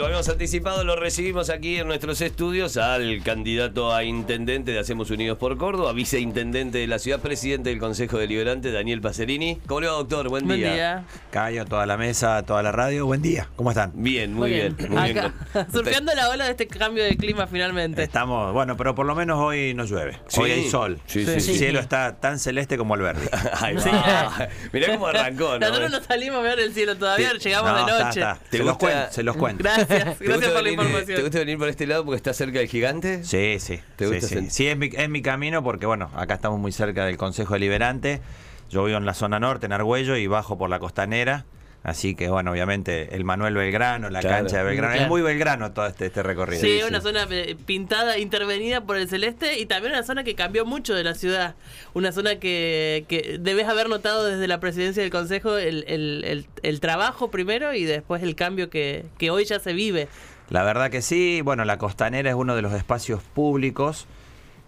Lo habíamos anticipado, lo recibimos aquí en nuestros estudios al candidato a intendente de Hacemos Unidos por Córdoba, viceintendente de la ciudad, presidente del Consejo Deliberante, Daniel Pacerini. ¿Cómo le va, doctor? Buen, Buen día. día. Cayo, toda la mesa, toda la radio. Buen día. ¿Cómo están? Bien, muy, bien. muy Acá, bien. surfeando la ola de este cambio de clima finalmente. Estamos, bueno, pero por lo menos hoy no llueve. Sí. Hoy hay sol. Sí, sí, el sí. cielo está tan celeste como el verde. Va. Sí. Mirá cómo arrancó, ¿no? Nosotros no salimos a ver el cielo todavía, llegamos No, de está, noche. está. ¿Te Se los, gusta- cuento, se los cuento. Gracias, ¿Te gracias gusta, por la venir, información. ¿Te gusta venir por este lado porque está cerca del gigante? Sí, sí. ¿Te sí, gusta sí. Sí, es mi, es mi camino porque, bueno, acá estamos muy cerca del Consejo Deliberante. Yo vivo en la zona norte, en Argüello, y bajo por la costanera. Así que, bueno, obviamente, el Manuel Belgrano, la Claro. cancha de Belgrano. Claro. Es muy Belgrano todo este, este recorrido. Sí, una zona eh, pintada, intervenida por el celeste y también una zona que cambió mucho de la ciudad. Una zona que, que debes haber notado desde la presidencia del consejo el, el- el- el trabajo primero y después el cambio que, que hoy ya se vive. La verdad que sí, bueno, la costanera es uno de los espacios públicos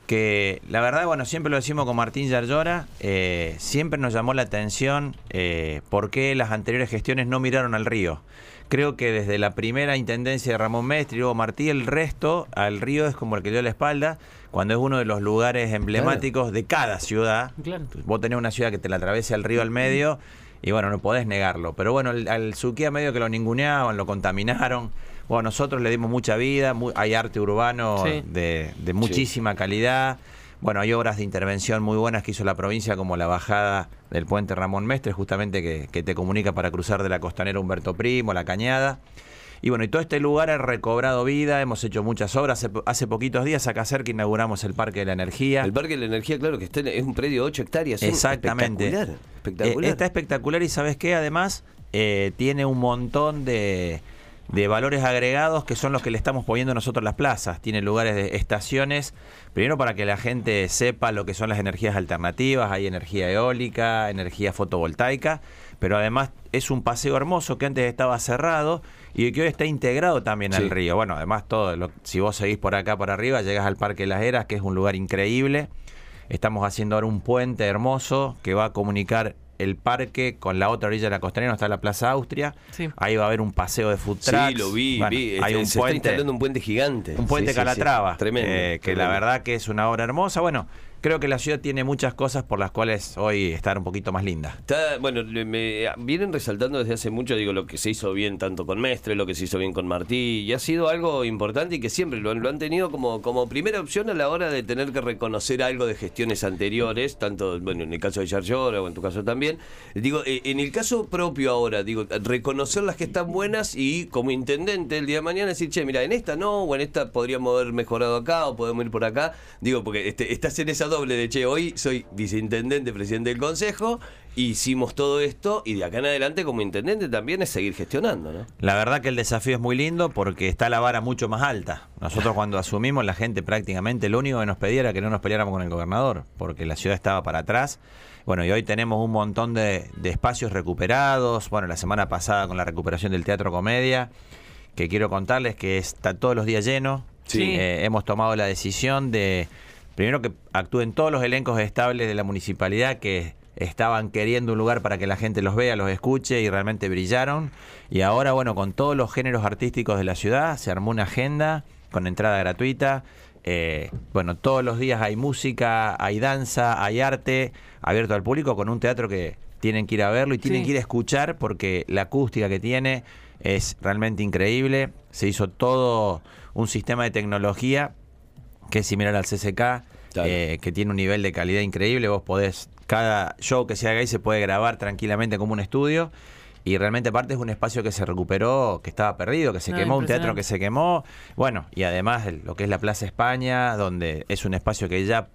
que, la verdad, bueno, siempre lo decimos con Martín Yarlora, eh, siempre nos llamó la atención eh, por qué las anteriores gestiones no miraron al río. Creo que desde la primera intendencia de Ramón Mestre y luego Martí, el resto al río es como el que dio la espalda, cuando es uno de los lugares emblemáticos de cada ciudad. Claro. Vos tenés una ciudad que te la atraviesa el río al medio y bueno, no podés negarlo. Pero bueno, al Suquía medio que lo ninguneaban, lo contaminaron. Bueno, nosotros le dimos mucha vida, hay arte urbano Sí. de, de muchísima calidad. Bueno, hay obras de intervención muy buenas que hizo la provincia, como la bajada del puente Ramón Mestre, justamente que, que te comunica para cruzar de la costanera Humberto Primo, la Cañada. Y bueno, y todo este lugar ha recobrado vida, hemos hecho muchas obras. Hace, hace poquitos días acá cerca inauguramos el Parque de la Energía. El Parque de la Energía, claro, que está en- es un predio de 8 hectáreas. es Exactamente. Espectacular. espectacular. Eh, está espectacular y sabes qué, además eh, tiene un montón de, de valores agregados que son los que le estamos poniendo nosotros las plazas. Tiene lugares de estaciones, primero para que la gente sepa lo que son las energías alternativas, hay energía eólica, energía fotovoltaica, pero además es un paseo hermoso que antes estaba cerrado y que hoy está integrado también Sí. al río. Bueno, además todo, lo- si vos seguís por acá para arriba, llegas al Parque Las Heras, que es un lugar increíble. Estamos haciendo ahora un puente hermoso que va a comunicar el parque con la otra orilla de la costanera, donde está la Plaza Austria. Sí. Ahí va a haber un paseo de food trucks. Sí, lo vi, Bueno, vi. Hay un se está puente, instalando un puente gigante. un puente Sí, sí, sí. Calatrava, Tremendo. eh, que tremendo. la verdad que es una obra hermosa. Bueno, creo que la ciudad tiene muchas cosas por las cuales hoy estar un poquito más linda. Está, bueno, me vienen resaltando desde hace mucho, digo, lo que se hizo bien tanto con Mestre, lo que se hizo bien con Martí, y ha sido algo importante y que siempre lo, lo han tenido como, como primera opción a la hora de tener que reconocer algo de gestiones anteriores, tanto, bueno, en el caso de Yarlora o en tu caso también. Digo, eh, en el caso propio ahora, digo, reconocer las que están buenas y como intendente el día de mañana decir, che, mira, en esta no, o en esta podríamos haber mejorado acá, o podemos ir por acá. Digo, porque este, estás en esa doble de, che, hoy soy viceintendente, presidente del consejo, hicimos todo esto y de acá en adelante como intendente también es seguir gestionando, ¿no? La verdad que el desafío es muy lindo porque está la vara mucho más alta. Nosotros cuando asumimos la gente prácticamente lo único que nos pedía era que no nos peleáramos con el gobernador, porque la ciudad estaba para atrás. Bueno, y hoy tenemos un montón de, de espacios recuperados. Bueno, la semana pasada con la recuperación del Teatro Comedia, que quiero contarles que está todos los días lleno. Sí. Eh, hemos tomado la decisión de, primero que actúen todos los elencos estables de la municipalidad que estaban queriendo un lugar para que la gente los vea, los escuche y realmente brillaron. Y ahora, bueno, con todos los géneros artísticos de la ciudad, se armó una agenda con entrada gratuita. Eh, bueno, todos los días hay música, hay danza, hay arte abierto al público con un teatro que tienen que ir a verlo y tienen Sí. que ir a escuchar porque la acústica que tiene es realmente increíble. Se hizo todo un sistema de tecnología que es similar al CCK, Claro. eh, que tiene un nivel de calidad increíble. Vos podés, cada show que se haga ahí se puede grabar tranquilamente como un estudio. Y realmente aparte es un espacio que se recuperó, que estaba perdido, que se quemó, un teatro que se quemó. Bueno, y además lo que es la Plaza España, donde es un espacio que ya,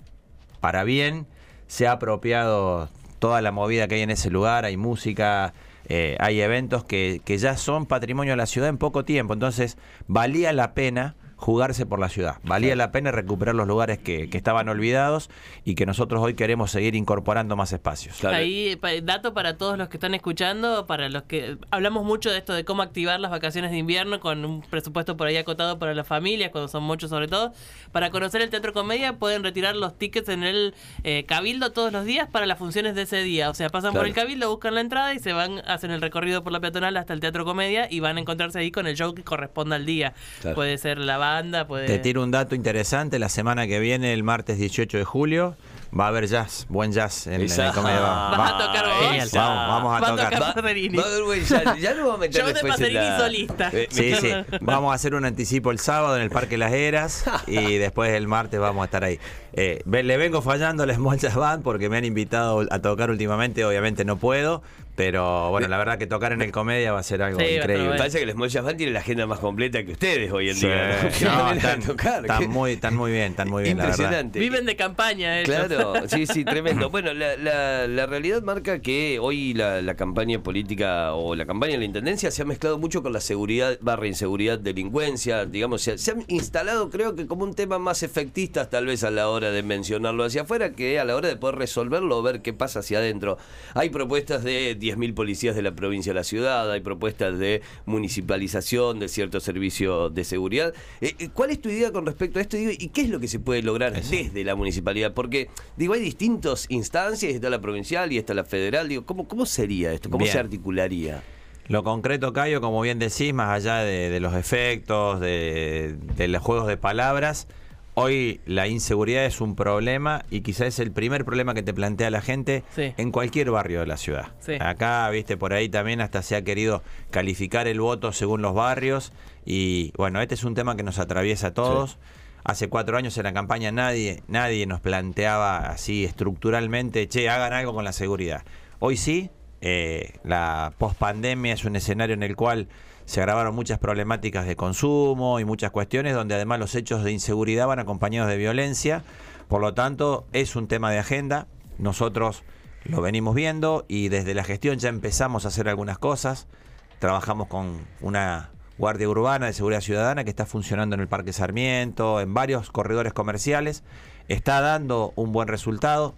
para bien, se ha apropiado toda la movida que hay en ese lugar, hay música, eh, hay eventos que, que ya son patrimonio de la ciudad en poco tiempo. Entonces, valía la pena jugarse por la ciudad. Valía la pena recuperar los lugares que, que estaban olvidados y que nosotros hoy queremos seguir incorporando más espacios. Claro. Ahí, dato para todos los que están escuchando, para los que hablamos mucho de esto de cómo activar las vacaciones de invierno con un presupuesto por ahí acotado para las familias, cuando son muchos sobre todo. Para conocer el Teatro Comedia pueden retirar los tickets en el eh, Cabildo todos los días para las funciones de ese día. O sea, pasan Claro. por el Cabildo, buscan la entrada y se van, hacen el recorrido por la peatonal hasta el Teatro Comedia y van a encontrarse ahí con el show que corresponda al día. Claro. Puede ser la banda, puede... Te tiro un dato interesante, la semana que viene, el martes 18 de julio, va a haber jazz, buen jazz en, en el Comedia Bar. ¿Vas a Va- tocar vos? Vamos, vamos a Va tocar. tocar Va, Paserini. va a haber buen jazz. Ya lo vamos a meter Show de Paserini la- solista. Eh, Sí, sí. Vamos a hacer un anticipo el sábado en el Parque Las Heras y después el martes vamos a estar ahí. Eh, le vengo fallando a la Small Jazz Band porque me han invitado a tocar últimamente, obviamente no puedo, pero bueno, la verdad que tocar en el Comedia va a ser algo Sí, increíble. Parece que el Small Jazz Band tiene la agenda más completa que ustedes hoy en Sí. día. están, tocar. están Qué muy, están muy bien, están muy bien, la verdad. Viven de campaña ellos. Claro, sí, sí, tremendo. Bueno, la, la- la realidad marca que hoy la, la campaña política o la campaña de la Intendencia se ha mezclado mucho con la seguridad, barra inseguridad, delincuencia, digamos, se, se han instalado creo que como un tema más efectista tal vez a la hora de mencionarlo hacia afuera que a la hora de poder resolverlo o ver qué pasa hacia adentro. Hay propuestas de 10.000 policías de la provincia de la ciudad, hay propuestas de municipalización de cierto servicio de seguridad. Eh, eh, ¿Cuál es tu idea con respecto a esto? Digo, ¿Y qué es lo que se puede lograr desde la municipalidad? Porque, digo, hay distintas instancias, está la provincial y está la federal. Digo, ¿cómo, cómo sería esto? ¿Cómo Bien. se articularía? Lo concreto, Cayo, como bien decís, más allá de, de los efectos, de, de los juegos de palabras, hoy la inseguridad es un problema y quizás es el primer problema que te plantea la gente Sí. en cualquier barrio de la ciudad. Sí. Acá, viste, por ahí también hasta se ha querido calificar el voto según los barrios y bueno, este es un tema que nos atraviesa a todos. Hace cuatro años en la campaña nadie, nadie nos planteaba así estructuralmente, che, hagan algo con la seguridad. Hoy sí, eh, la pospandemia es un escenario en el cual se agravaron muchas problemáticas de consumo y muchas cuestiones donde además los hechos de inseguridad van acompañados de violencia. Por lo tanto, es un tema de agenda. Nosotros lo venimos viendo y desde la gestión ya empezamos a hacer algunas cosas. Trabajamos con una guardia urbana de seguridad ciudadana que está funcionando en el Parque Sarmiento, en varios corredores comerciales. Está dando un buen resultado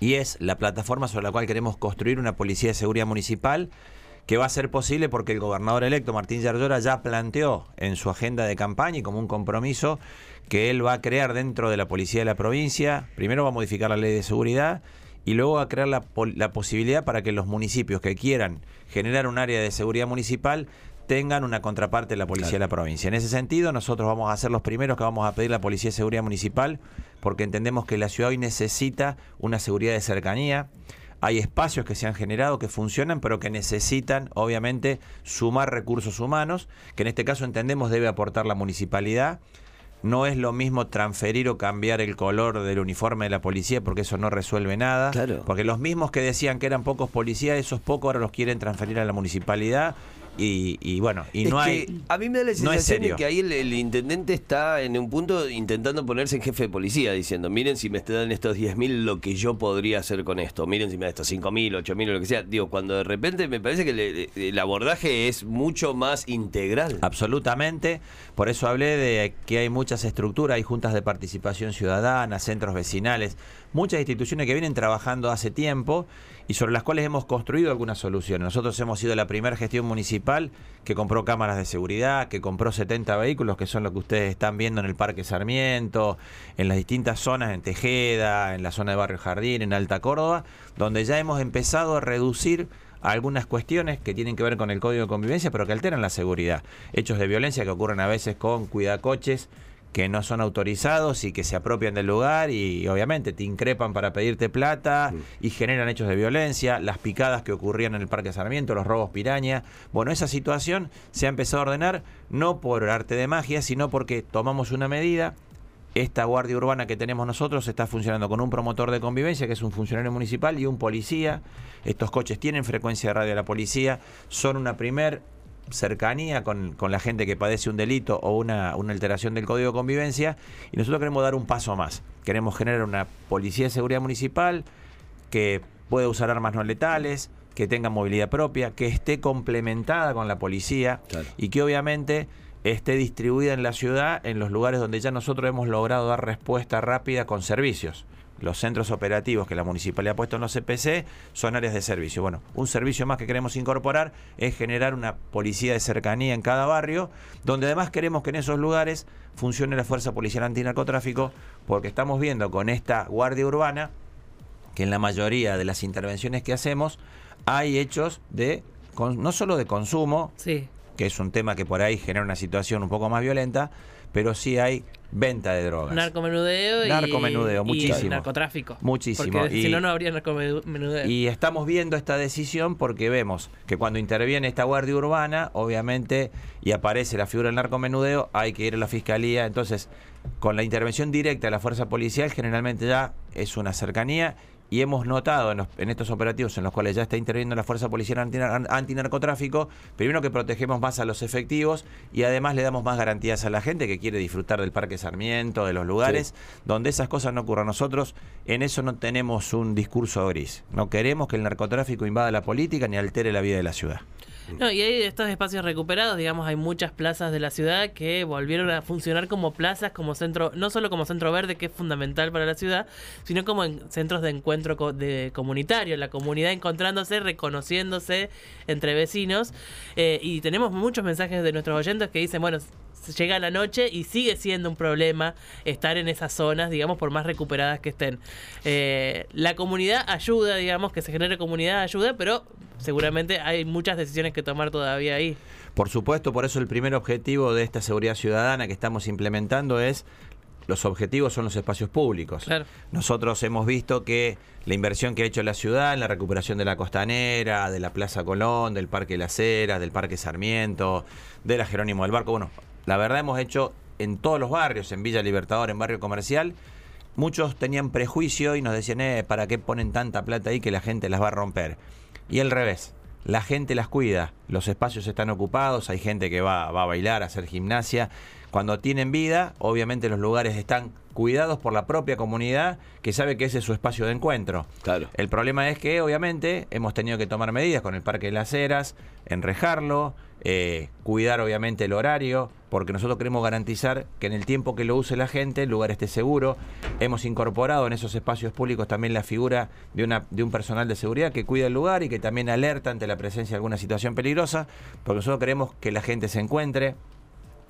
y es la plataforma sobre la cual queremos construir una policía de seguridad municipal que va a ser posible porque el gobernador electo Martín Yarlora ya planteó en su agenda de campaña y como un compromiso que él va a crear dentro de la policía de la provincia, primero va a modificar la ley de seguridad y luego va a crear la, la posibilidad para que los municipios que quieran generar un área de seguridad municipal tengan una contraparte de la policía de la provincia. En ese sentido, nosotros vamos a ser los primeros que vamos a pedir la Policía de Seguridad Municipal porque entendemos que la ciudad hoy necesita una seguridad de cercanía. Hay espacios que se han generado que funcionan, pero que necesitan, obviamente, sumar recursos humanos, que en este caso entendemos debe aportar la municipalidad. No es lo mismo transferir o cambiar el color del uniforme de la policía porque eso no resuelve nada. Claro. Porque los mismos que decían que eran pocos policías, esos pocos ahora los quieren transferir a la municipalidad. Y, y bueno, y Es no que hay. a mí me da la no es sensación de que ahí el, el intendente está en un punto intentando ponerse en jefe de policía, diciendo, miren si me dan estos 10.000 lo que yo podría hacer con esto, miren si me dan estos 5.000, 8.000 o lo que sea. Digo, cuando de repente me parece que le- el abordaje es mucho más integral. Absolutamente. Por eso hablé de que hay muchas estructuras, hay juntas de participación ciudadana, centros vecinales, muchas instituciones que vienen trabajando hace tiempo y sobre las cuales hemos construido algunas soluciones. Nosotros hemos sido la primera gestión municipal que compró cámaras de seguridad, que compró 70 vehículos, que son lo que ustedes están viendo en el Parque Sarmiento, en las distintas zonas, en Tejeda, en la zona de Barrio Jardín, en Alta Córdoba, donde ya hemos empezado a reducir algunas cuestiones que tienen que ver con el código de convivencia, pero que alteran la seguridad. Hechos de violencia que ocurren a veces con cuidacoches que no son autorizados y que se apropian del lugar y obviamente te increpan para pedirte plata y generan hechos de violencia, las picadas que ocurrían en el Parque Sarmiento, los robos piraña. Bueno, esa situación se ha empezado a ordenar no por arte de magia, sino porque tomamos una medida, esta guardia urbana que tenemos nosotros está funcionando con un promotor de convivencia, que es un funcionario municipal, y un policía. Estos coches tienen frecuencia de radio de la policía, son una primer cercanía con, con la gente que padece un delito o una, una alteración del código de convivencia, y nosotros queremos dar un paso más. Queremos generar una policía de seguridad municipal que pueda usar armas no letales, que tenga movilidad propia, que esté complementada con la policía Claro. y que obviamente esté distribuida en la ciudad en los lugares donde ya nosotros hemos logrado dar respuesta rápida con servicios. Los centros operativos que la municipalidad ha puesto en los CPC son áreas de servicio. Bueno, un servicio más que queremos incorporar es generar una policía de cercanía en cada barrio, donde además queremos que en esos lugares funcione la Fuerza Policial Antinarcotráfico, porque estamos viendo con esta Guardia Urbana que en la mayoría de las intervenciones que hacemos hay hechos de no solo de consumo, Sí. que es un tema que por ahí genera una situación un poco más violenta, pero sí hay venta de drogas. Narcomenudeo y, Narcomenudeo, y muchísimo. narcotráfico. Muchísimo. Porque Y- si no, no habría narcomenudeo. Y estamos viendo esta decisión porque vemos que cuando interviene esta guardia urbana, obviamente, y aparece la figura del narcomenudeo, hay que ir a la fiscalía. Entonces, con la intervención directa de la fuerza policial, generalmente ya es una cercanía. Y hemos notado en, los- en estos operativos en los cuales ya está interviniendo la Fuerza Policial antinar- Antinarcotráfico, primero que protegemos más a los efectivos y además le damos más garantías a la gente que quiere disfrutar del Parque Sarmiento, de los lugares donde esas cosas no ocurran. Nosotros en eso no tenemos un discurso gris. No queremos que el narcotráfico invada la política ni altere la vida de la ciudad. No, y hay estos espacios recuperados, digamos, hay muchas plazas de la ciudad que volvieron a funcionar como plazas, como centro, no solo como centro verde, que es fundamental para la ciudad, sino como en centros de encuentro co- de comunitario, la comunidad encontrándose, reconociéndose entre vecinos. eh, y tenemos muchos mensajes de nuestros oyentes que dicen, bueno, llega la noche y sigue siendo un problema estar en esas zonas, digamos, por más recuperadas que estén. Eh, la comunidad ayuda, digamos, que se genere comunidad ayuda, pero seguramente hay muchas decisiones que tomar todavía ahí. Por supuesto, por eso el primer objetivo de esta seguridad ciudadana que estamos implementando es los objetivos son los espacios públicos. Claro. Nosotros hemos visto que la inversión que ha hecho la ciudad en la recuperación de la costanera, de la Plaza Colón, del Parque Las Heras, del Parque Sarmiento, de la Jerónimo del Barco, bueno, la verdad hemos hecho en todos los barrios, en Villa Libertador, en Barrio Comercial, muchos tenían prejuicio y nos decían, eh, ¿para qué ponen tanta plata ahí que la gente las va a romper? Y al revés, la gente las cuida, los espacios están ocupados, hay gente que va, va a bailar, a hacer gimnasia. Cuando tienen vida, obviamente los lugares están cuidados por la propia comunidad que sabe que ese es su espacio de encuentro. Claro. El problema es que, obviamente, hemos tenido que tomar medidas con el Parque de las Heras, enrejarlo, eh, cuidar, obviamente, el horario, porque nosotros queremos garantizar que en el tiempo que lo use la gente, el lugar esté seguro. Hemos incorporado en esos espacios públicos también la figura de, una, de un personal de seguridad que cuida el lugar y que también alerta ante la presencia de alguna situación peligrosa, porque nosotros queremos que la gente se encuentre,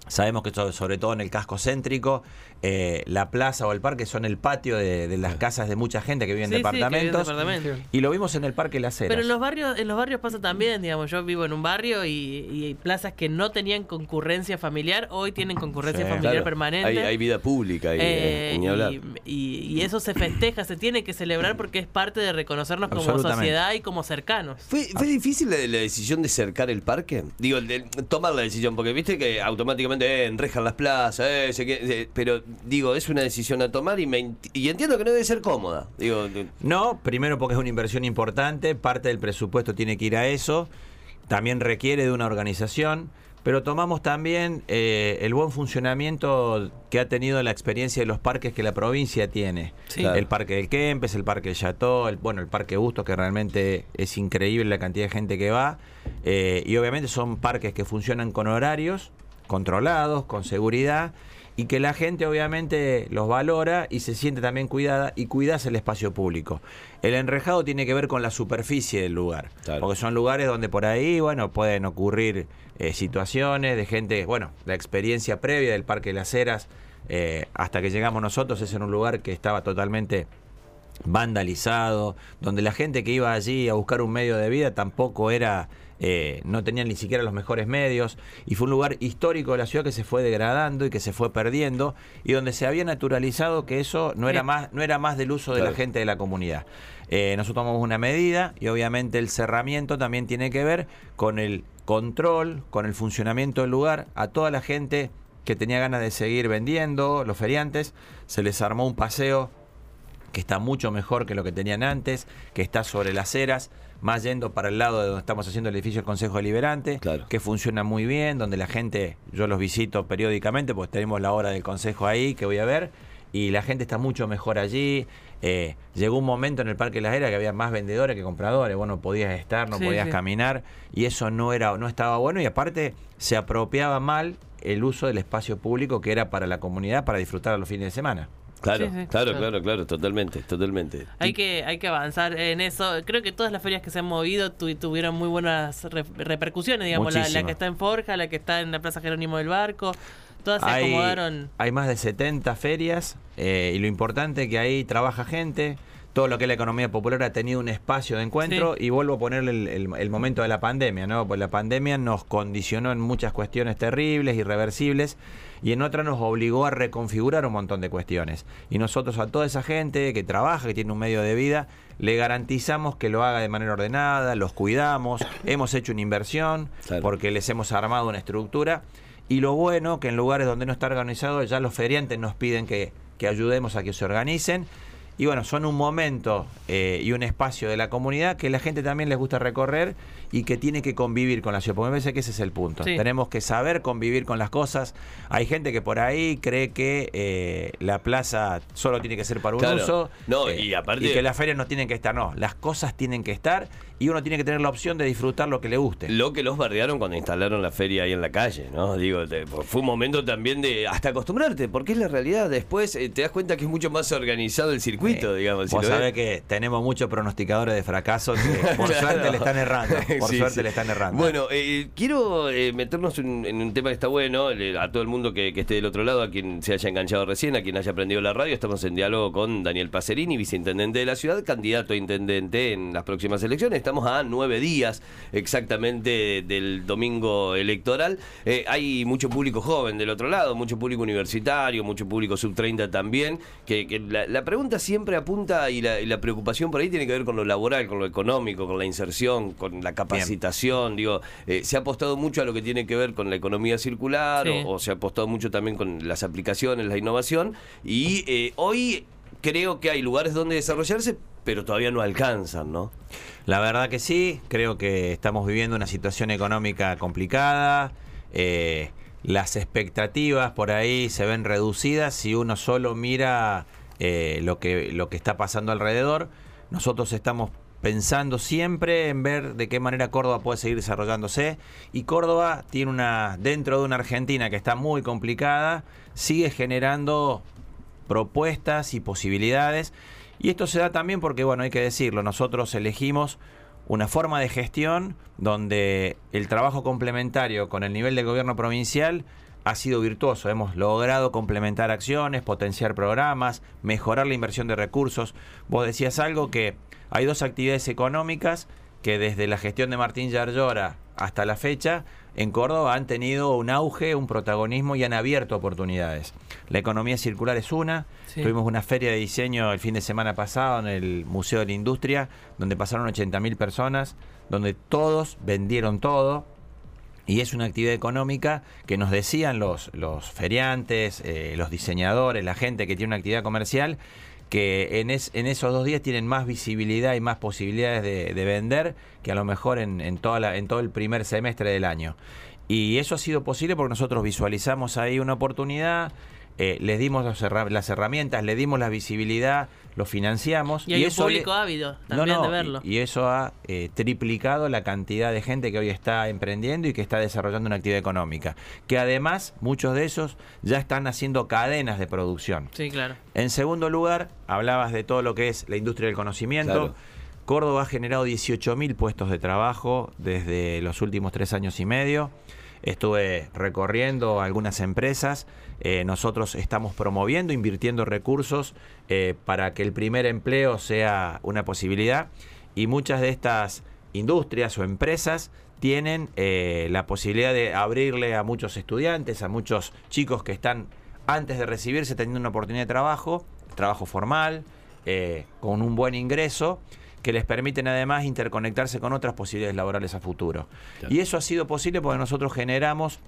Sabemos que sobre, todo en el casco céntrico, eh, la plaza o el parque son el patio de, de las casas de mucha gente que vive en Sí, sí, que vive en departamentos. Y lo vimos en el Parque Las Heras. Pero en los barrios, en los barrios pasa también, digamos, yo vivo en un barrio y, y plazas que no tenían concurrencia familiar, hoy tienen concurrencia Sí. familiar Claro, permanente. Hay, hay vida pública ahí, Eh, eh, ni hablar. y, y- y eso se festeja, se tiene que celebrar porque es parte de reconocernos como sociedad y como cercanos. ¿Fue, ¿Fue difícil la, la decisión de cercar el parque? Digo, el de tomar la decisión, porque viste que automáticamente eh, enrejan las plazas, eh, se que- eh, pero digo, es una decisión a tomar y, me, ent- y entiendo que no debe ser cómoda. Digo, No, primero porque es una inversión importante, parte del presupuesto tiene que ir a eso, también requiere de una organización, pero tomamos también eh, el buen funcionamiento que ha tenido la experiencia de los parques que la provincia tiene. Sí. Claro. El Parque del Kempes, el Parque del Chateau, el, bueno, el Parque Bustos, que realmente es increíble la cantidad de gente que va, eh, y obviamente son parques que funcionan con horarios controlados, con seguridad, y que la gente obviamente los valora y se siente también cuidada y cuidas el espacio público. El enrejado tiene que ver con la superficie del lugar, Claro. porque son lugares donde por ahí, bueno, pueden ocurrir eh, situaciones de gente, bueno, la experiencia previa del Parque de las Heras, eh, hasta que llegamos nosotros, es en un lugar que estaba totalmente vandalizado, donde la gente que iba allí a buscar un medio de vida tampoco era, eh, no tenían ni siquiera los mejores medios, y fue un lugar histórico de la ciudad que se fue degradando y que se fue perdiendo, y donde se había naturalizado que eso no era Sí. más, no era más del uso de la gente de la comunidad. Eh, nosotros tomamos una medida y obviamente el cerramiento también tiene que ver con el control, con el funcionamiento del lugar, a toda la gente que tenía ganas de seguir vendiendo, los feriantes, se les armó un paseo que está mucho mejor que lo que tenían antes, que está sobre las eras, más yendo para el lado de donde estamos haciendo el edificio del Consejo Deliberante, Claro. que funciona muy bien, donde la gente, yo los visito periódicamente, porque tenemos la hora del Consejo ahí que voy a ver, y la gente está mucho mejor allí. Eh, llegó un momento en el Parque Las Heras que había más vendedores que compradores, vos no podías estar, no Sí, podías sí. caminar, y eso no era, no estaba bueno, y aparte se apropiaba mal el uso del espacio público que era para la comunidad para disfrutar a los fines de semana. Claro, Sí, sí, claro, claro. claro, claro, totalmente, totalmente. Hay que, hay que avanzar en eso. Creo que todas las ferias que se han movido tu- tuvieron muy buenas re- repercusiones, digamos, la, que está en Forja, la que está en la Plaza Jerónimo del Barco, todas se Hay, acomodaron. hay más de 70 ferias eh, y lo importante es que ahí trabaja gente. Todo lo que es la economía popular ha tenido un espacio de encuentro Sí. y vuelvo a ponerle el, el- el momento de la pandemia, ¿no? Pues la pandemia nos condicionó en muchas cuestiones terribles, irreversibles y en otras nos obligó a reconfigurar un montón de cuestiones. Y nosotros a toda esa gente que trabaja, que tiene un medio de vida, le garantizamos que lo haga de manera ordenada, los cuidamos, hemos hecho una inversión Claro. porque les hemos armado una estructura y lo bueno que en lugares donde no está organizado ya los feriantes nos piden que, que ayudemos a que se organicen. Y bueno, son un momento eh, y un espacio de la comunidad que la gente también les gusta recorrer y que tiene que convivir con la ciudad. Porque me parece que ese es el punto. Sí. Tenemos que saber convivir con las cosas. Hay gente que por ahí cree que eh, la plaza solo tiene que ser para un Claro. uso. No, eh, y aparte- y que las ferias no tienen que estar. No, las cosas tienen que estar y uno tiene que tener la opción de disfrutar lo que le guste. Lo que los bardearon cuando instalaron la feria ahí en la calle, ¿no? Digo, te- fue un momento también de hasta acostumbrarte, porque es la realidad. Después eh, te das cuenta que es mucho más organizado el circuito, Eh, digamos. si Vos lo ves. sabés que tenemos muchos pronosticadores de fracaso que por suerte le están errando. Por Sí, suerte sí. le están errando. Bueno, eh, quiero eh, meternos en, en un tema que está bueno, le- a todo el mundo que, que esté del otro lado, a quien se haya enganchado recién, a quien haya aprendido la radio, estamos en diálogo con Daniel Pacerini, viceintendente de la ciudad, candidato a intendente en las próximas elecciones. Estamos a nueve días exactamente del domingo electoral. Eh, hay mucho público joven del otro lado, mucho público universitario, mucho público sub-30 también, que, que la, la pregunta siempre apunta y la, y la preocupación por ahí tiene que ver con lo laboral, con lo económico, con la inserción, con la capacitación. Digo, eh, se ha apostado mucho a lo que tiene que ver con la economía circular Sí. o, o se ha apostado mucho también con las aplicaciones, la innovación. Y eh, hoy creo que hay lugares donde desarrollarse, pero todavía no alcanzan, ¿no? La verdad que sí, creo que estamos viviendo una situación económica complicada. eh, las expectativas por ahí se ven reducidas si uno solo mira eh, lo, que, lo que está pasando alrededor. Nosotros estamos pensando siempre en ver de qué manera Córdoba puede seguir desarrollándose y Córdoba tiene una dentro de una Argentina que está muy complicada, sigue generando propuestas y posibilidades. Y esto se da también porque, bueno, hay que decirlo, nosotros elegimos una forma de gestión donde el trabajo complementario con el nivel de gobierno provincial ha sido virtuoso. Hemos logrado complementar acciones, potenciar programas, mejorar la inversión de recursos. Vos decías algo que hay dos actividades económicas que desde la gestión de Martín Yarlora hasta la fecha en Córdoba han tenido un auge, un protagonismo y han abierto oportunidades. La economía circular es una. Sí. Tuvimos una feria de diseño el fin de semana pasado en el Museo de la Industria, donde pasaron 80.000 personas, donde todos vendieron todo. Y es una actividad económica que nos decían los, los feriantes, eh, los diseñadores, la gente que tiene una actividad comercial, que en, es- en esos dos días tienen más visibilidad y más posibilidades de, de vender que a lo mejor en, en, toda la- en todo el primer semestre del año. Y eso ha sido posible porque nosotros visualizamos ahí una oportunidad, eh, les dimos las, herra- las herramientas, le dimos la visibilidad, lo financiamos. Y hay un eso le- público ávido también de verlo. y, y eso ha eh, triplicado la cantidad de gente que hoy está emprendiendo y que está desarrollando una actividad económica. Que además, muchos de esos ya están haciendo cadenas de producción. Sí, claro. En segundo lugar, hablabas de todo lo que es la industria del conocimiento. Claro. Córdoba ha generado 18.000 puestos de trabajo desde los últimos tres años y medio. Estuve recorriendo algunas empresas. Eh, nosotros estamos promoviendo, invirtiendo recursos eh, para que el primer empleo sea una posibilidad. Y muchas de estas industrias o empresas tienen eh, la posibilidad de abrirle a muchos estudiantes, a muchos chicos que están antes de recibirse teniendo una oportunidad de trabajo, trabajo formal, con un buen ingreso, que les permiten además interconectarse con otras posibilidades laborales a futuro. Claro. Y eso ha sido posible porque nosotros generamos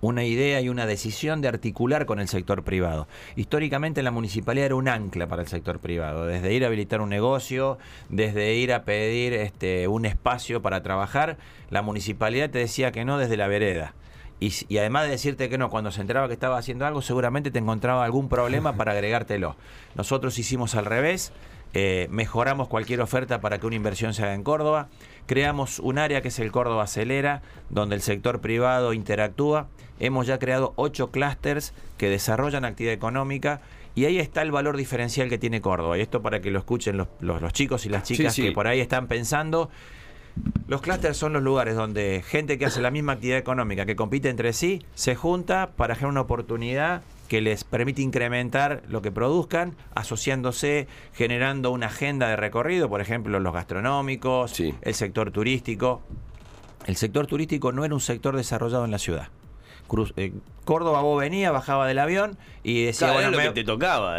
una idea y una decisión de articular con el sector privado. Históricamente la municipalidad era un ancla para el sector privado, desde ir a habilitar un negocio, desde ir a pedir este, un espacio para trabajar, la municipalidad te decía que no desde la vereda. Y, y además de decirte que no, cuando se enteraba que estaba haciendo algo, seguramente te encontraba algún problema para agregártelo. Nosotros hicimos al revés, eh, mejoramos cualquier oferta para que una inversión se haga en Córdoba, creamos un área que es el Córdoba Acelera, donde el sector privado interactúa, hemos ya creado ocho clústeres que desarrollan actividad económica y ahí está el valor diferencial que tiene Córdoba. Y esto para que lo escuchen los, los- los chicos y las chicas Sí, sí. que por ahí están pensando. Los clústeres son los lugares donde gente que hace la misma actividad económica, que compite entre sí, se junta para generar una oportunidad que les permite incrementar lo que produzcan, asociándose, generando una agenda de recorrido, por ejemplo, los gastronómicos, Sí. el sector turístico. El sector turístico no era un sector desarrollado en la ciudad. Cruz- eh, Córdoba vos venía, bajaba del avión y decía, Claro, bueno, era lo me- que te tocaba.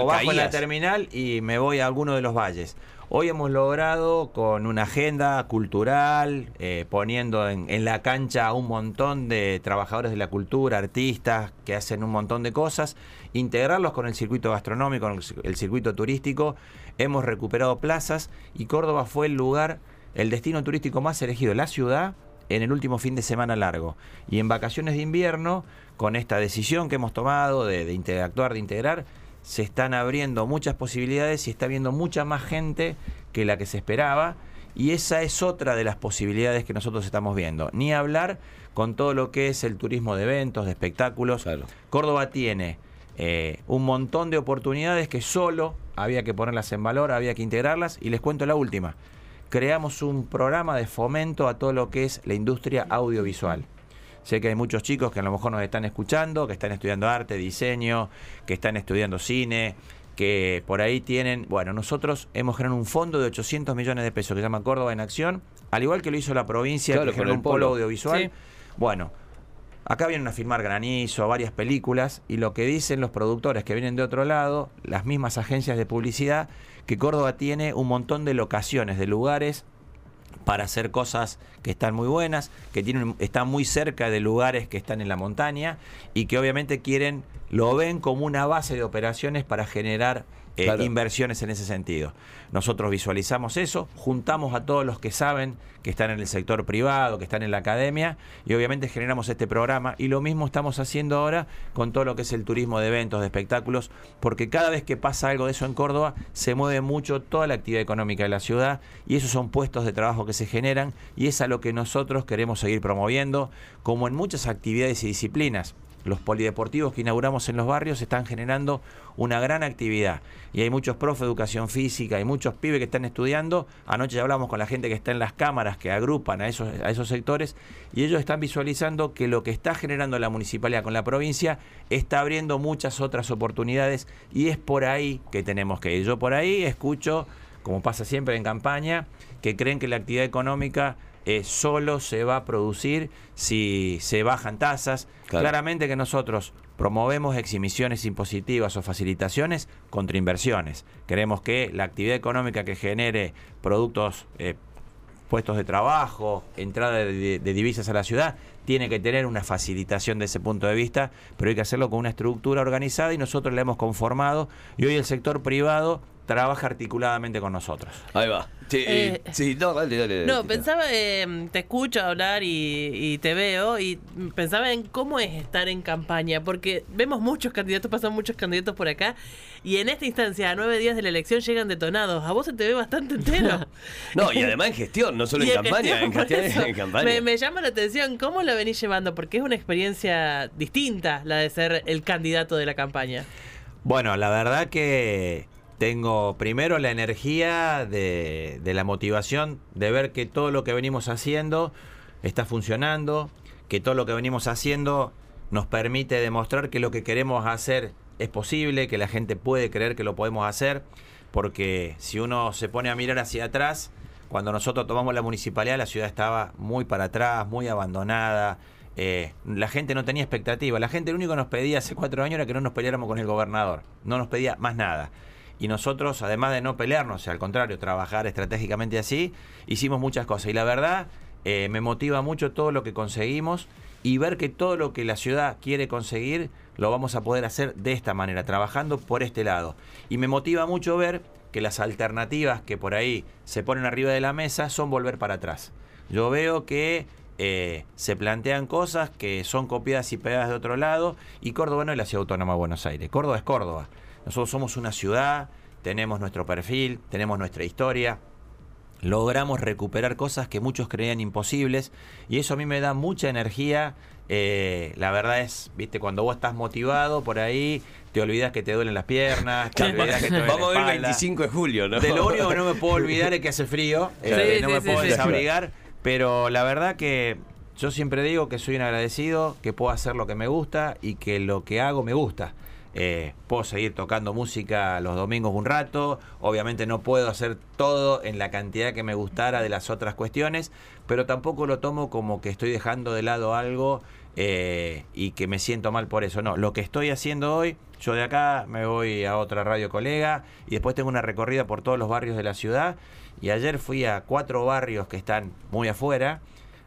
o bajo en la terminal y me voy a alguno de los valles. Hoy hemos logrado con una agenda cultural, eh, poniendo en, la cancha a un montón de trabajadores de la cultura, artistas que hacen un montón de cosas, integrarlos con el circuito gastronómico, con el circuito turístico. Hemos recuperado plazas y Córdoba fue el lugar, el destino turístico más elegido de la ciudad en el último fin de semana largo. Y en vacaciones de invierno, con esta decisión que hemos tomado de, de interactuar, de integrar, se están abriendo muchas posibilidades y está viendo mucha más gente que la que se esperaba. Y esa es otra de las posibilidades que nosotros estamos viendo. Ni hablar con todo lo que es el turismo de eventos, de espectáculos. Claro. Córdoba tiene eh, un montón de oportunidades que solo había que ponerlas en valor, había que integrarlas. Y les cuento la última. Creamos un programa de fomento a todo lo que es la industria audiovisual. Sé que hay muchos chicos que a lo mejor nos están escuchando, que están estudiando arte, diseño, que están estudiando cine, que por ahí tienen... Bueno, nosotros hemos generado un fondo de 800 millones de pesos que se llama Córdoba en Acción, al igual que lo hizo la provincia, Claro, que generó un polo polo. audiovisual. Sí. Bueno, acá vienen a filmar Granizo, varias películas, y lo que dicen los productores que vienen de otro lado, las mismas agencias de publicidad, que Córdoba tiene un montón de locaciones, de lugares para hacer cosas que están muy buenas, que tienen, están muy cerca de lugares que están en la montaña y que obviamente quieren, lo ven como una base de operaciones para generar eh, Claro. inversiones en ese sentido. Nosotros visualizamos eso, juntamos a todos los que saben que están en el sector privado, que están en la academia y obviamente generamos este programa y lo mismo estamos haciendo ahora con todo lo que es el turismo de eventos, de espectáculos, porque cada vez que pasa algo de eso en Córdoba se mueve mucho toda la actividad económica de la ciudad y esos son puestos de trabajo que se generan y es a lo que nosotros queremos seguir promoviendo como en muchas actividades y disciplinas. Los polideportivos que inauguramos en los barrios están generando una gran actividad. Y hay muchos profes de educación física, hay muchos pibes que están estudiando. Anoche ya hablamos con la gente que está en las cámaras que agrupan a esos, a esos sectores y ellos están visualizando que lo que está generando la municipalidad con la provincia está abriendo muchas otras oportunidades y es por ahí que tenemos que ir. Yo por ahí escucho, como pasa siempre en campaña, que creen que la actividad económica eh, solo se va a producir si se bajan tasas. Claro. Claramente que nosotros promovemos exhibiciones impositivas o facilitaciones contra inversiones. Queremos que la actividad económica que genere productos, eh, puestos de trabajo, entrada de, de divisas a la ciudad, tiene que tener una facilitación de ese punto de vista, pero hay que hacerlo con una estructura organizada y nosotros la hemos conformado y hoy el sector privado trabaja articuladamente con nosotros. Ahí va. Sí, Eh, sí, no, dale, dale. No, pensaba, eh, te escucho hablar y, y te veo y pensaba en cómo es estar en campaña, porque vemos muchos candidatos, pasan muchos candidatos por acá y en esta instancia, a nueve días de la elección, llegan detonados. A vos se te ve bastante entero. No, y además en gestión, no solo en campaña, en por gestión eso en campaña. Me, me llama la atención cómo la venís llevando, porque es una experiencia distinta la de ser el candidato de la campaña. Bueno, la verdad que tengo primero la energía de, la motivación de ver que todo lo que venimos haciendo está funcionando, que todo lo que venimos haciendo nos permite demostrar que lo que queremos hacer es posible, que la gente puede creer que lo podemos hacer, porque si uno se pone a mirar hacia atrás, cuando nosotros tomamos la municipalidad, la ciudad estaba muy para atrás, muy abandonada. eh, la gente no tenía expectativa. La gente lo único que nos pedía hace cuatro años era que no nos peleáramos con el gobernador. No nos pedía más nada. Y nosotros, además de no pelearnos, al contrario, trabajar estratégicamente así, hicimos muchas cosas. Y la verdad, eh, me motiva mucho todo lo que conseguimos y ver que todo lo que la ciudad quiere conseguir lo vamos a poder hacer de esta manera, trabajando por este lado. Y me motiva mucho ver que las alternativas que por ahí se ponen arriba de la mesa son volver para atrás. Yo veo que eh, se plantean cosas que son copiadas y pegadas de otro lado y Córdoba no es la ciudad autónoma de Buenos Aires. Córdoba es Córdoba. Nosotros somos una ciudad, tenemos nuestro perfil, tenemos nuestra historia, logramos recuperar cosas que muchos creían imposibles y eso a mí me da mucha energía. Eh, la verdad es, viste, cuando vos estás motivado por ahí, te olvidas que te duelen las piernas, te olvidas que te duele Vamos a ver el espalda. 25 de julio, ¿no? De lo único que no me puedo olvidar es que hace frío, eh, Sí, no me sí, puedo desabrigar, pero la verdad que yo siempre digo que soy un agradecido, que puedo hacer lo que me gusta y que lo que hago me gusta. Eh, puedo seguir tocando música los domingos un rato, obviamente no puedo hacer todo en la cantidad que me gustara de las otras cuestiones, pero tampoco lo tomo como que estoy dejando de lado algo eh, y que me siento mal por eso. No, lo que estoy haciendo hoy, yo de acá me voy a otra radio colega y después tengo una recorrida por todos los barrios de la ciudad y ayer fui a cuatro barrios que están muy afuera,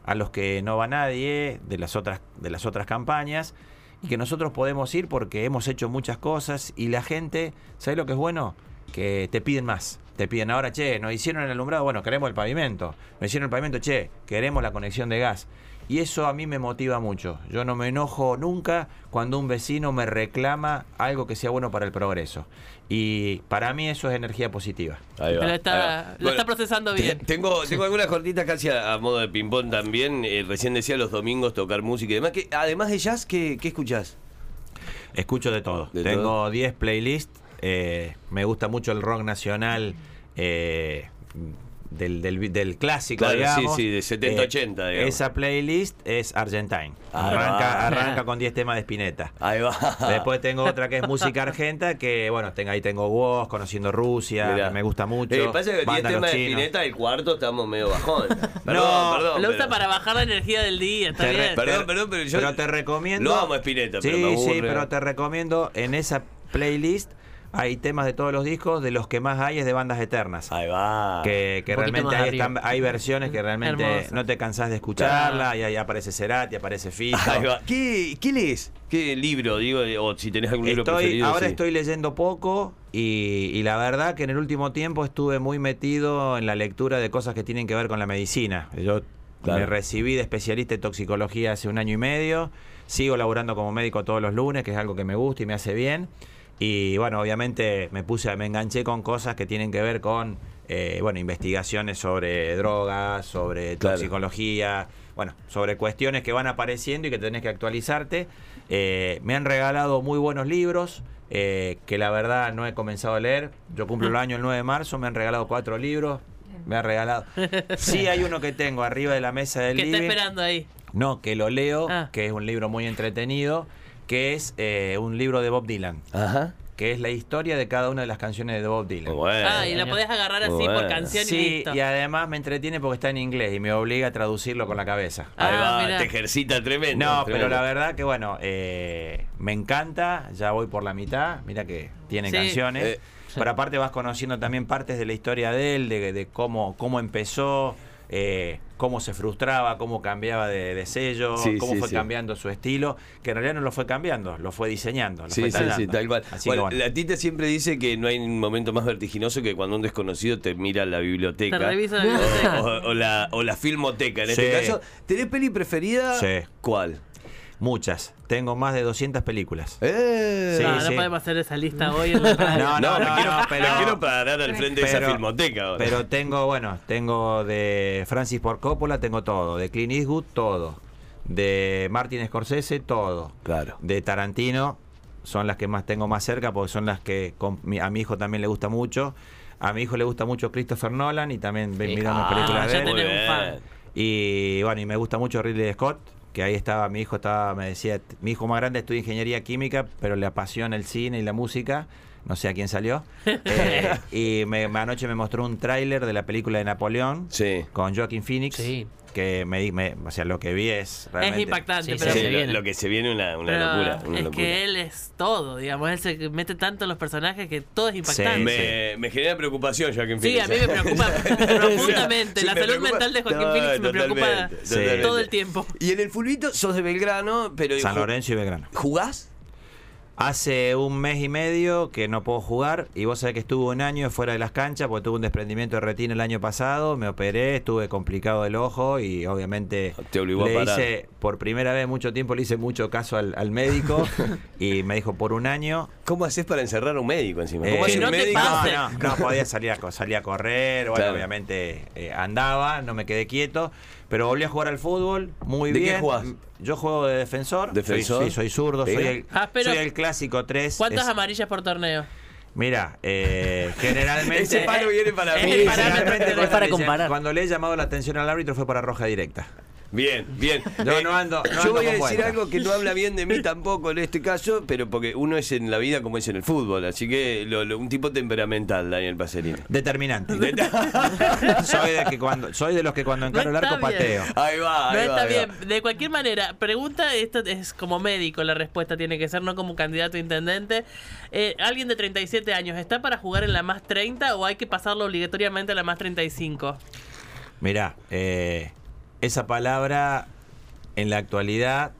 a los que no va nadie de las otras, de las otras campañas y que nosotros podemos ir porque hemos hecho muchas cosas y la gente, ¿sabes lo que es bueno? Que te piden más. Te piden ahora, che, nos hicieron el alumbrado, bueno, queremos el pavimento. Nos hicieron el pavimento, che, queremos la conexión de gas. Y eso a mí me motiva mucho. Yo no me enojo nunca cuando un vecino me reclama algo que sea bueno para el progreso. Y para mí eso es energía positiva. Ahí va, Lo ahí está, va. lo está procesando te- bien. Tengo, tengo algunas cortitas casi a, a modo de ping-pong también. Eh, recién decía los domingos tocar música y demás. Que, además de jazz, ¿qué, qué escuchás? Escucho de todo. ¿De Tengo todo? 10 playlists. Eh, me gusta mucho el rock nacional. eh, del, del, del clásico, Claro, digamos. sí, sí, de 70, Eh, 80, digamos. Esa playlist es Argentine. Arranca, va. arranca con 10 temas de Spinetta. Ahí va. Después tengo otra que es música argenta, que bueno, tengo, ahí tengo Woz, Conociendo Rusia, Mirá. me gusta mucho. Eh, pasa que 10 Banda Los temas de. Spinetta, el cuarto estamos medio bajón. Perdón, No, perdón. Lo usa pero- para bajar la energía del día, está bien. Perdón, perdón, pero yo- pero te recomiendo. Lo amo a Spinetta, sí, pero me aburre. Sí, pero te recomiendo en esa playlist hay temas de todos los discos, de los que más hay es de bandas eternas. Ahí va. Que, realmente hay, están- hay versiones que realmente no te cansás de escucharla, y ahí aparece Cerati, aparece Fito. Ahí va. ¿Qué, ¿Qué lees? ¿Qué libro, digo? O si tenés algún libro Estoy, preferido. ahora sí. estoy leyendo poco y, y la verdad que en el último tiempo estuve muy metido en la lectura de cosas que tienen que ver con la medicina. Yo Claro. me recibí de especialista en toxicología hace un año y medio, sigo laburando como médico todos los lunes, que es algo que me gusta y me hace bien. Y bueno, obviamente me puse, me enganché con cosas que tienen que ver con eh, bueno, investigaciones sobre drogas, sobre Claro. toxicología, bueno, sobre cuestiones que van apareciendo y que tenés que actualizarte. Eh, me han regalado muy buenos libros. eh, que la verdad no he comenzado a leer. Yo cumplo el año el 9 de marzo, me han regalado cuatro libros. Me han regalado. Sí, hay uno que tengo arriba de la mesa del ¿Qué está living. esperando ahí? No, que lo leo, Ah. que es un libro muy entretenido, que es eh, un libro de Bob Dylan, Ajá. que es la historia de cada una de las canciones de Bob Dylan. Bueno. Ah, y la podés agarrar así por canción y Sí, listo. y además me entretiene porque está en inglés y me obliga a traducirlo con la cabeza. Ahí Ah, va, mirá. te ejercita tremendo. No, pero la verdad que bueno, eh, me encanta, ya voy por la mitad, mira que tiene Sí. canciones, Eh, pero aparte vas conociendo también partes de la historia de él, de, de cómo, cómo empezó, eh, cómo se frustraba, cómo cambiaba de, de sello, Sí, cómo sí, fue sí. cambiando su estilo, que en realidad no lo fue cambiando, lo fue diseñando. Lo Sí, fue sí, sí, tal cual. Así Bueno. La tita siempre dice que no hay un momento más vertiginoso que cuando un desconocido te mira la biblioteca. Te revisa la biblioteca. O, o la, o la filmoteca. En Sí. este caso, ¿tenés peli preferida? Sí. ¿Cuál? Muchas, tengo más de 200 películas. Eh. Sí, no, podemos hacer esa lista hoy en la. No, No, no, me, no, quiero, no, me pero- quiero parar al frente de esa pero- filmoteca ahora. Pero tengo, bueno, tengo de Francis Ford Coppola, tengo todo. De Clint Eastwood, todo. De Martin Scorsese, todo. Claro. De Tarantino, son las que más tengo más cerca porque son las que con- a mi hijo también le gusta mucho. A mi hijo le gusta mucho Christopher Nolan y también ven Sí. mirando Ah, películas de él. Y bueno, y me gusta mucho Ridley Scott, que ahí estaba, mi hijo estaba, me decía, mi hijo más grande estudia ingeniería química, pero le apasiona el cine y la música. No sé a quién salió. Eh, y me, anoche me mostró un tráiler de la película de Napoleón Sí. con Joaquin Phoenix. Sí. Que me, di- me- o sea, lo que vi es realmente. Es impactante, Sí, pero, Sí, se lo, viene. lo que se viene una, una pero locura. Una es locura. que él es todo, digamos. Él se mete tanto en los personajes que todo es impactante. Sí, me, me genera preocupación, Joaquín Sí, Phoenix. a mí me preocupa profundamente. Sí, La me salud preocupa- mental de Joaquín No, Phoenix me preocupa Sí. todo el tiempo. Y en el fulbito sos de Belgrano, pero San Lorenzo y Belgrano. ¿jugás? Hace un mes y medio que no puedo jugar y vos sabés que estuve un año fuera de las canchas porque tuve un desprendimiento de retina el año pasado, me operé, estuve complicado del ojo y obviamente Te obligó a le parar. hice, por primera vez en mucho tiempo le hice mucho caso al, al médico y me dijo por un año ¿Cómo haces para encerrar a un médico encima? eh, ¿Cómo hace Que un no te médico? pase. no, no, no, podía salir a, salir a correr, bueno, Claro. obviamente eh, andaba, no me quedé quieto, pero volví a jugar al fútbol muy ¿De qué bien. jugás? Yo juego de defensor, ¿Defensor? Soy, sí, soy zurdo, soy ¿Pega? el, Ah, pero- soy el clásico 3. ¿Cuántas amarillas por torneo? Mira, eh, generalmente. Ese palo viene para mí. Es para comparar. Cuando le he llamado la atención al árbitro fue para roja directa. Bien, bien. Eh, Yo no ando- no yo ando voy a decir algo que no habla bien de mí tampoco en este caso, pero porque uno es en la vida como es en el fútbol, así que lo- lo- un tipo temperamental, Daniel Pacerini. Determinante. soy, de que cuando, soy de los que cuando encaro el está arco bien. pateo. Ahí va, No ahí va, está ahí va. bien. De cualquier manera, pregunta, esto es como médico, la respuesta tiene que ser, no como candidato a intendente. Eh, Alguien de 37 años, ¿está para jugar en la más 30 o hay que pasarlo obligatoriamente a la más 35? Mirá, eh, esa palabra en la actualidad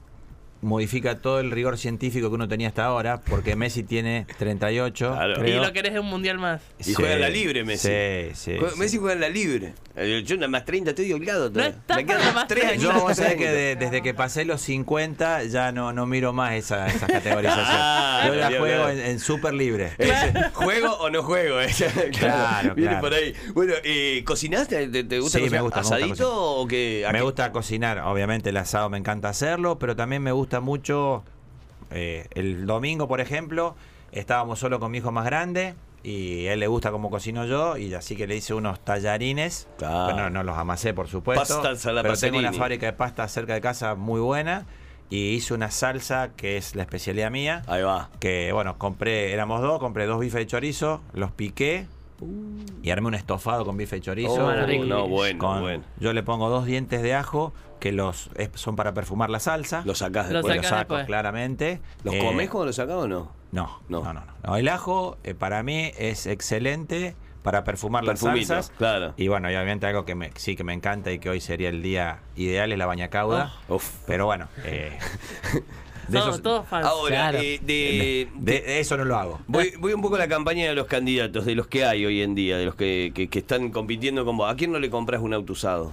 modifica todo el rigor científico que uno tenía hasta ahora, porque Messi tiene 38. Claro. Y creo. lo querés es un mundial más. Y juega en la libre, Messi. Sí, sí. Juega- sí. Messi juega en la libre. Eh, Yo nada más 30 estoy obligado. todavía. está Me quedan más tres 30. Yo, años. vos sabés que de- desde que pasé los 50 ya no, no miro más esa, esa categorización. Ah, Yo bien, juego en, en súper libre. Ese, ¿Juego o no juego? Claro, Viene claro. por ahí. Bueno, eh, ¿cocinás? ¿Te, gusta Sí, cocinar? gusta, me gusta ¿Asadito o qué? ¿A Me qué? gusta cocinar, obviamente el asado me encanta hacerlo, pero también me gusta mucho. eh, el domingo, por ejemplo, estábamos solo con mi hijo más grande y a él le gusta como cocino yo, y así que le hice unos tallarines. Claro. Bueno, no los amasé, por supuesto. Pastas a la pero tengo una fábrica de pasta cerca de casa muy buena y hice una salsa que es la especialidad mía. Ahí va. Que bueno, compré, éramos dos, compré dos bifes de chorizo, los piqué y armé un estofado con bife de chorizo. Oh, no, bueno, Con- bueno. Yo le pongo dos dientes de ajo que los es- son para perfumar la salsa. Lo sacás después. Los sacás saco después. claramente. ¿Los Eh, comés cuando los sacás o no? No, No. no, no, El ajo eh, para mí es excelente para perfumar las Perfumito, salsas. claro. Y bueno, y obviamente algo que me, sí que me encanta y que hoy sería el día ideal es la bañacauda. Uf. Pero bueno, eh, de, Todos, esos-. Ahora, Claro. eh, de, de- de eso no lo hago. Voy, voy un poco a la campaña de los candidatos, de los que hay hoy en día, de los que, que- que están compitiendo con vos. ¿A quién no le compras un auto usado?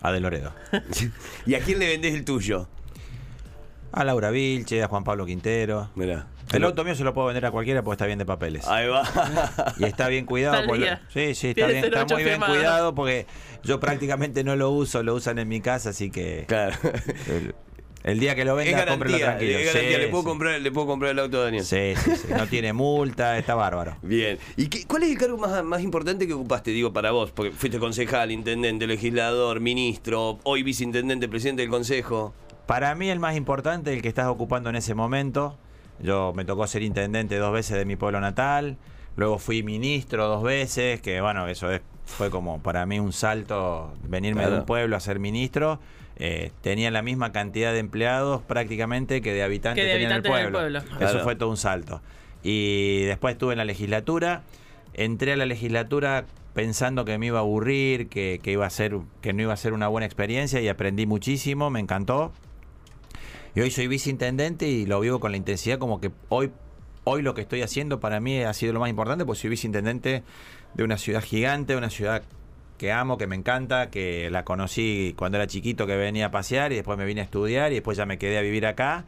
A De Loredo. ¿Y a quién le vendés el tuyo? A Laura Vilche, a Juan Pablo Quintero. Mirá. El auto mío se lo puedo vender a cualquiera porque está bien de papeles. Ahí va. Y está bien cuidado. Porque- día. sí, sí, está, bien, está 08 muy bien firmado. cuidado porque yo prácticamente no lo uso, lo usan en mi casa, así que Claro. El, día que lo venda, garantía, tranquilo. es garantía. Sí, le, puedo sí. comprar, le puedo comprar el auto a Daniel. Sí, sí, sí, no tiene multa, está bárbaro. Bien. ¿Y qué- cuál es el cargo más, más importante que ocupaste, digo, para vos? Porque fuiste concejal, intendente, legislador, ministro, hoy viceintendente, presidente del consejo. Para mí el más importante, el que estás ocupando en ese momento. Yo me tocó ser intendente dos veces de mi pueblo natal, luego fui ministro dos veces, que bueno, eso es, fue como para mí un salto, venirme de un pueblo a ser ministro. Eh, tenía la misma cantidad de empleados prácticamente que de habitantes, Que de tenía en el habitantes en el pueblo. pueblo. Claro. Eso fue todo un salto. Y después estuve en la legislatura. Entré a la legislatura pensando que me iba a aburrir, que, que iba a ser, que no iba a ser una buena experiencia y aprendí muchísimo, me encantó. Y hoy soy viceintendente y lo vivo con la intensidad como que hoy, hoy lo que estoy haciendo para mí ha sido lo más importante, porque soy viceintendente de una ciudad gigante, una ciudad que amo, que me encanta, que la conocí cuando era chiquito, que venía a pasear y después me vine a estudiar y después ya me quedé a vivir acá.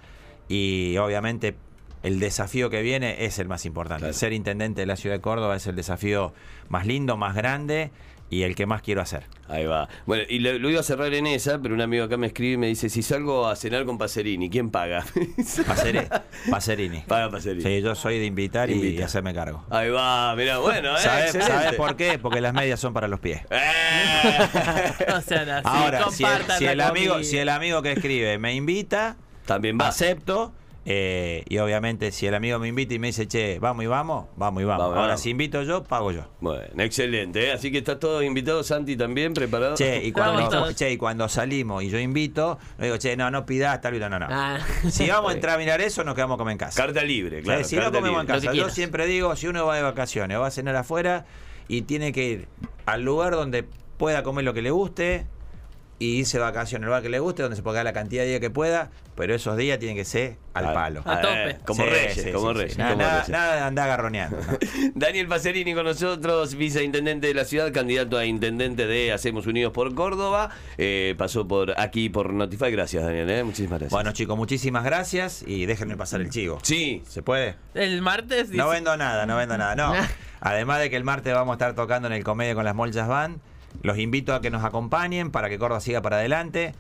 Y obviamente el desafío que viene es el más importante. Claro. Ser intendente de la ciudad de Córdoba es el desafío más lindo, más grande y el que más quiero hacer. Ahí va. Bueno, y lo, lo iba a cerrar en esa, pero un amigo acá me escribe y me dice, si salgo a cenar con Pacerini, ¿quién paga? Pasere- Pacerini. Paga Pacerini. Sí, yo soy de invitar y hacerme cargo. Ahí va, mira, bueno, eh, ¿Sabes excelente. por qué? Porque las medias son para los pies. Eh. No sean así, Ahora, si el, si el amigo, si el amigo que escribe me invita, También va. acepto. Eh, y obviamente, si el amigo me invita y me dice, che, vamos y vamos, vamos y vamos. Vamos, Ahora, vamos. si invito yo, pago yo. Bueno, excelente, ¿eh? así que está todo invitado, Santi también preparado. Che, y Vamos cuando, che, y cuando salimos y yo invito, no digo, che, no, no pidas tal y no, no. Ah. Si vamos a entrar a mirar eso, nos quedamos a comer en casa. Carta libre, claro. si no comemos en libre. Casa. Yo siempre digo, si uno va de vacaciones o va a cenar afuera y tiene que ir al lugar donde pueda comer lo que le guste, y irse de vacaciones en el lugar que le guste, donde se pueda quedar la cantidad de días que pueda, pero esos días tienen que ser al palo. A tope. Como Sí, reyes, sí, como sí, reyes. sí. Nada, como nada- reyes. nada de andar garroneando. ¿no? Daniel Pacerini con nosotros, viceintendente de la ciudad, candidato a intendente de Hacemos Unidos por Córdoba. Eh, pasó por aquí por Notify. Gracias, Daniel. ¿eh? Muchísimas gracias. Bueno, chicos, muchísimas gracias y déjenme pasar el chivo. sí. ¿Se puede? El martes dice- No vendo nada, no vendo nada. No. Además de que el martes vamos a estar tocando en el Comedia con las Molchas Band, los invito a que nos acompañen para que Córdoba siga para adelante.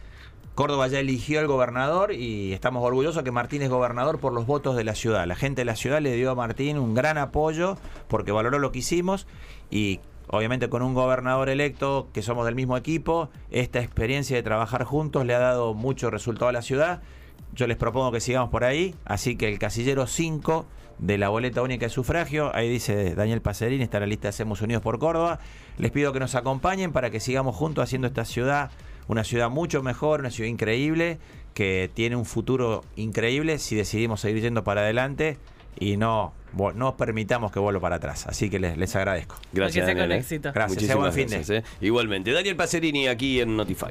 Córdoba ya eligió al gobernador y estamos orgullosos que Martín es gobernador por los votos de la ciudad. La gente de la ciudad le dio a Martín un gran apoyo porque valoró lo que hicimos y obviamente con un gobernador electo que somos del mismo equipo, esta experiencia de trabajar juntos le ha dado mucho resultado a la ciudad. Yo les propongo que sigamos por ahí, así que el casillero 5 de la boleta única de sufragio, ahí dice Daniel Pacerín, está en la lista de Hacemos Unidos por Córdoba. Les pido que nos acompañen para que sigamos juntos haciendo esta ciudad una ciudad mucho mejor, una ciudad increíble, que tiene un futuro increíble si decidimos seguir yendo para adelante y no, no permitamos que vuelva para atrás. Así que les, les agradezco. Gracias, con Daniel. ¿eh? éxito. Gracias, buen fin de. gracias, ¿eh? Igualmente. Daniel Pacerini aquí en Notify.